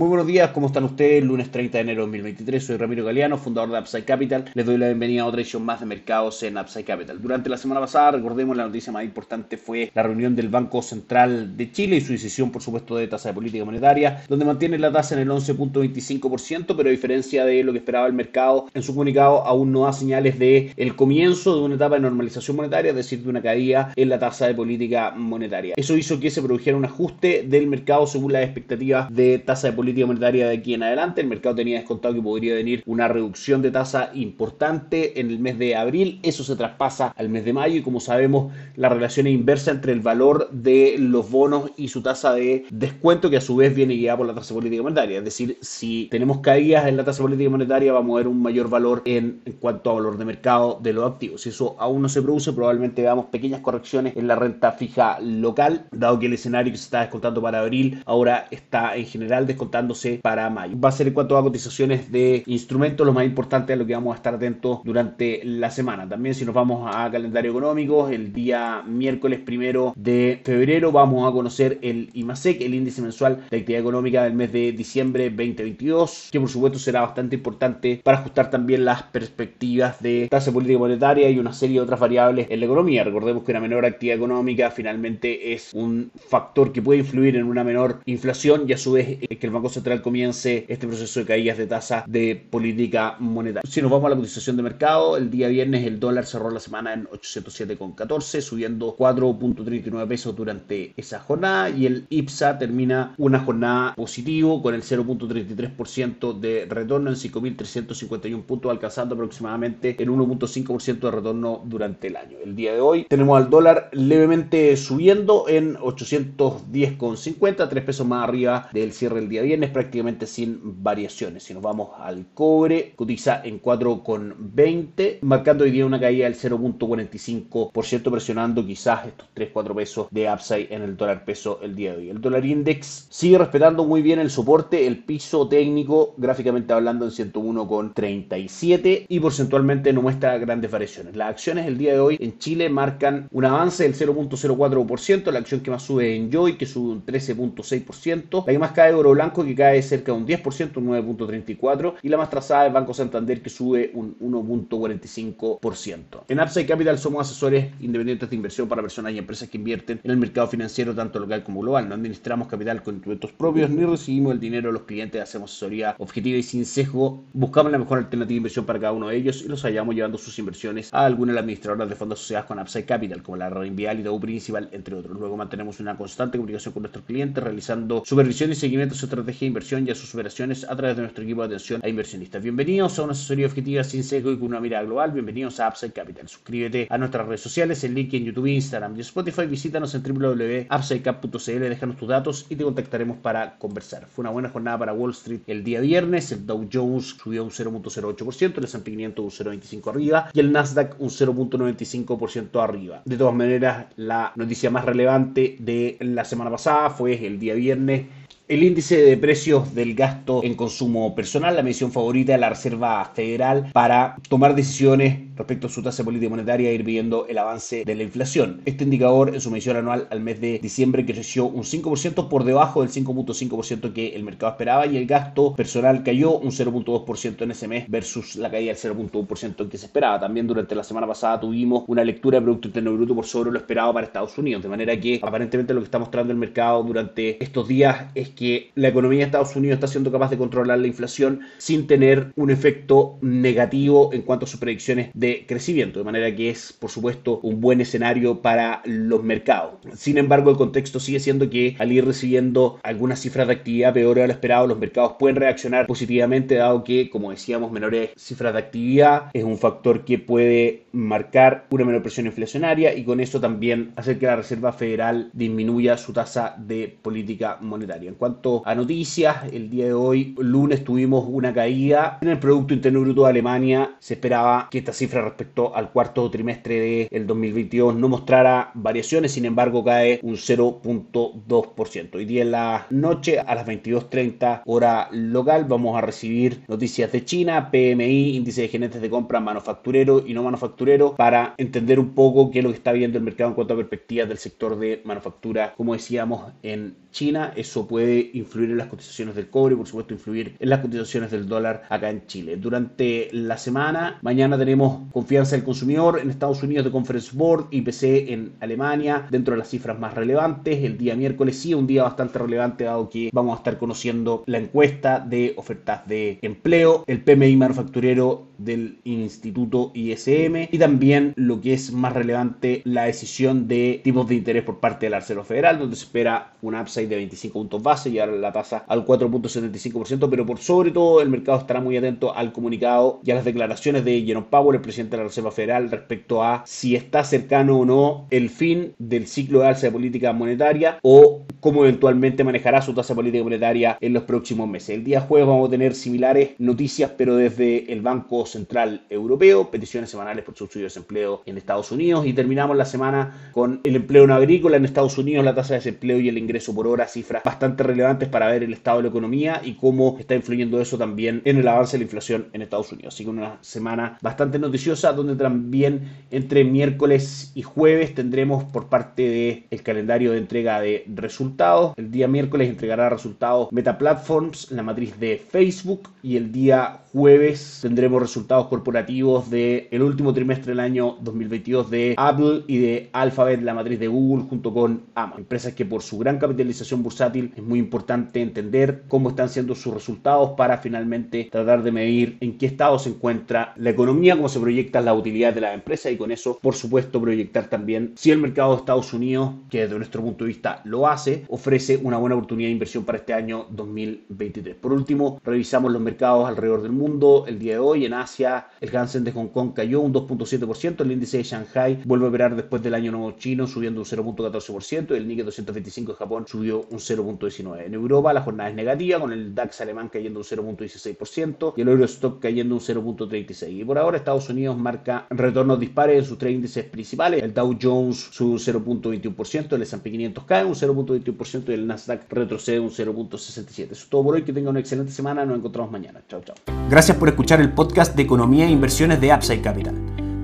Muy buenos días, ¿cómo están ustedes? Lunes 30 de enero de 2023, soy Ramiro Galeano, fundador de Upside Capital. Les doy la bienvenida a otra edición más de mercados en Upside Capital. Durante la semana pasada, recordemos, la noticia más importante fue la reunión del Banco Central de Chile y su decisión, por supuesto, de tasa de política monetaria, donde mantiene la tasa en el 11.25%, pero a diferencia de lo que esperaba el mercado, en su comunicado aún no da señales de el comienzo de una etapa de normalización monetaria, es decir, de una caída en la tasa de política monetaria. Eso hizo que se produjera un ajuste del mercado según las expectativas de tasa de política monetaria de aquí en adelante. El mercado tenía descontado que podría venir una reducción de tasa importante en el mes de abril. Eso se traspasa al mes de mayo y como sabemos la relación es inversa entre el valor de los bonos y su tasa de descuento que a su vez viene guiada por la tasa política monetaria. Es decir, si tenemos caídas en la tasa política monetaria vamos a ver un mayor valor en, en cuanto a valor de mercado de los activos. Si eso aún no se produce probablemente veamos pequeñas correcciones en la renta fija local, dado que el escenario que se está descontando para abril ahora está en general descontado para mayo. Va a ser en cuanto a cotizaciones de instrumentos lo más importante a lo que vamos a estar atentos durante la semana. También si nos vamos a calendario económico, el día miércoles primero de febrero vamos a conocer el IMASEC, el índice mensual de actividad económica del mes de diciembre 2022, que por supuesto será bastante importante para ajustar también las perspectivas de tasa política monetaria y una serie de otras variables en la economía. Recordemos que una menor actividad económica finalmente es un factor que puede influir en una menor inflación y a su vez que el Banco Central comience este proceso de caídas de tasa de política monetaria. Si nos vamos a la cotización de mercado, el día viernes el dólar cerró la semana en 807,14, subiendo 4.39 pesos durante esa jornada y el IPSA termina una jornada positivo con el 0.33% de retorno en 5.351 puntos, alcanzando aproximadamente el 1.5% de retorno durante el año. El día de hoy tenemos al dólar levemente subiendo en 810,50, 3 pesos más arriba del cierre del día viernes prácticamente sin variaciones. Si nos vamos al cobre, cotiza en 4,20, marcando hoy día una caída del 0.45%, presionando quizás estos 3-4 pesos de upside en el dólar peso el día de hoy. El dólar index sigue respetando muy bien el soporte, el piso técnico, gráficamente hablando en 101,37 y porcentualmente no muestra grandes variaciones. Las acciones el día de hoy en Chile marcan un avance del 0.04%, la acción que más sube en Joy, que sube un 13.6%, la que más cae Oro Blanco, que cae cerca de un 10%, un 9.34%, y la más trazada es Banco Santander, que sube un 1.45%. En Upside Capital somos asesores independientes de inversión para personas y empresas que invierten en el mercado financiero, tanto local como global. No administramos capital con instrumentos propios ni recibimos el dinero de los clientes, hacemos asesoría objetiva y sin sesgo. Buscamos la mejor alternativa de inversión para cada uno de ellos y los hallamos llevando sus inversiones a alguna de las administradoras de fondos asociadas con Upside Capital, como la Reinvial y Dow Principal, entre otros. Luego mantenemos una constante comunicación con nuestros clientes, realizando supervisión y seguimiento de su estrategia de inversión y a sus operaciones a través de nuestro equipo de atención a inversionistas. Bienvenidos a una asesoría objetiva sin sesgo y con una mirada global. Bienvenidos a Upside Capital. Suscríbete a nuestras redes sociales, el link en YouTube, Instagram y Spotify. Visítanos en www.upsidecap.cl, déjanos tus datos y te contactaremos para conversar. Fue una buena jornada para Wall Street el día viernes. El Dow Jones subió un 0.08%, el S&P 500 un 0.25 arriba y el Nasdaq un 0.95% arriba. De todas maneras, la noticia más relevante de la semana pasada fue el día viernes el índice de precios del gasto en consumo personal, la medición favorita de la Reserva Federal para tomar decisiones respecto a su tasa política monetaria ir viendo el avance de la inflación. Este indicador en su medición anual al mes de diciembre creció un 5% por debajo del 5.5% que el mercado esperaba y el gasto personal cayó un 0.2% en ese mes versus la caída del 0.1% que se esperaba. También durante la semana pasada tuvimos una lectura de Producto Interno Bruto por sobre lo esperado para Estados Unidos, de manera que aparentemente lo que está mostrando el mercado durante estos días es que la economía de Estados Unidos está siendo capaz de controlar la inflación sin tener un efecto negativo en cuanto a sus predicciones de crecimiento, de manera que es, por supuesto, un buen escenario para los mercados. Sin embargo, el contexto sigue siendo que al ir recibiendo algunas cifras de actividad peores a lo esperado, los mercados pueden reaccionar positivamente, dado que, como decíamos, menores cifras de actividad es un factor que puede marcar una menor presión inflacionaria y con eso también hacer que la Reserva Federal disminuya su tasa de política monetaria. En cuanto a noticias, el día de hoy, lunes, tuvimos una caída en el Producto Interno Bruto de Alemania. Se esperaba que esta cifra respecto al cuarto trimestre del 2022 no mostrara variaciones, sin embargo cae un 0.2%. Hoy día en la noche a las 22.30 hora local vamos a recibir noticias de China, PMI, índice de gerentes de compra manufacturero y no manufacturero para entender un poco qué es lo que está viendo el mercado en cuanto a perspectivas del sector de manufactura, como decíamos, en China. Eso puede influir en las cotizaciones del cobre y por supuesto influir en las cotizaciones del dólar acá en Chile. Durante la semana, mañana tenemos confianza del consumidor en Estados Unidos de Conference Board, IPC en Alemania, dentro de las cifras más relevantes. El día miércoles sí, un día bastante relevante dado que vamos a estar conociendo la encuesta de ofertas de empleo, el PMI manufacturero del Instituto ISM y también lo que es más relevante, la decisión de tipos de interés por parte de la Reserva Federal, donde se espera un upside de 25 puntos base, llevar la tasa al 4.75%, pero por sobre todo el mercado estará muy atento al comunicado y a las declaraciones de Jerome Powell, el presidente de la Reserva Federal, respecto a si está cercano o no el fin del ciclo de alza de política monetaria o cómo eventualmente manejará su tasa política monetaria en los próximos meses. El día jueves vamos a tener similares noticias, pero desde el Banco Central Europeo, peticiones semanales por subsidio de desempleo en Estados Unidos y terminamos la semana con el empleo no agrícola en Estados Unidos, la tasa de desempleo y el ingreso por hora, cifras bastante relevantes para ver el estado de la economía y cómo está influyendo eso también en el avance de la inflación en Estados Unidos. Así que una semana bastante noticiosa donde también entre miércoles y jueves tendremos por parte del el calendario de entrega de resultados. El día miércoles entregará resultados Meta Platforms, la matriz de Facebook y el día jueves tendremos resultados corporativos del el último trimestre del año 2022 de Apple y de Alphabet, la matriz de Google, junto con Amazon. Empresas que por su gran capitalización bursátil es muy importante entender cómo están siendo sus resultados para finalmente tratar de medir en qué estado se encuentra la economía, cómo se la utilidad de la empresa y con eso, por supuesto, proyectar también si el mercado de Estados Unidos, que desde nuestro punto de vista lo hace, ofrece una buena oportunidad de inversión para este año 2023. Por último, revisamos los mercados alrededor del mundo. El día de hoy en Asia, el Hansen de Hong Kong cayó un 2.7%, el índice de Shanghai vuelve a operar después del año nuevo chino subiendo un 0.14%, el Nikkei 225 de Japón subió un 0.19%. En Europa la jornada es negativa con el DAX alemán cayendo un 0.16% y el Eurostock cayendo un 0.36%. Y por ahora Estados Marca retornos dispares en sus tres índices principales. El Dow Jones sube un 0.21%, el S&P 500 cae un 0.21% y el Nasdaq retrocede un 0.67%. Eso es todo por hoy, que tengan una excelente semana, nos encontramos mañana. Chao, chao. Gracias por escuchar el podcast de Economía e Inversiones de Upside Capital.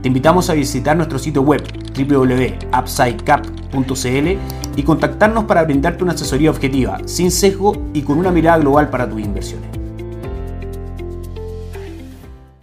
Te invitamos a visitar nuestro sitio web www.upsidecap.cl y contactarnos para brindarte una asesoría objetiva, sin sesgo y con una mirada global para tus inversiones.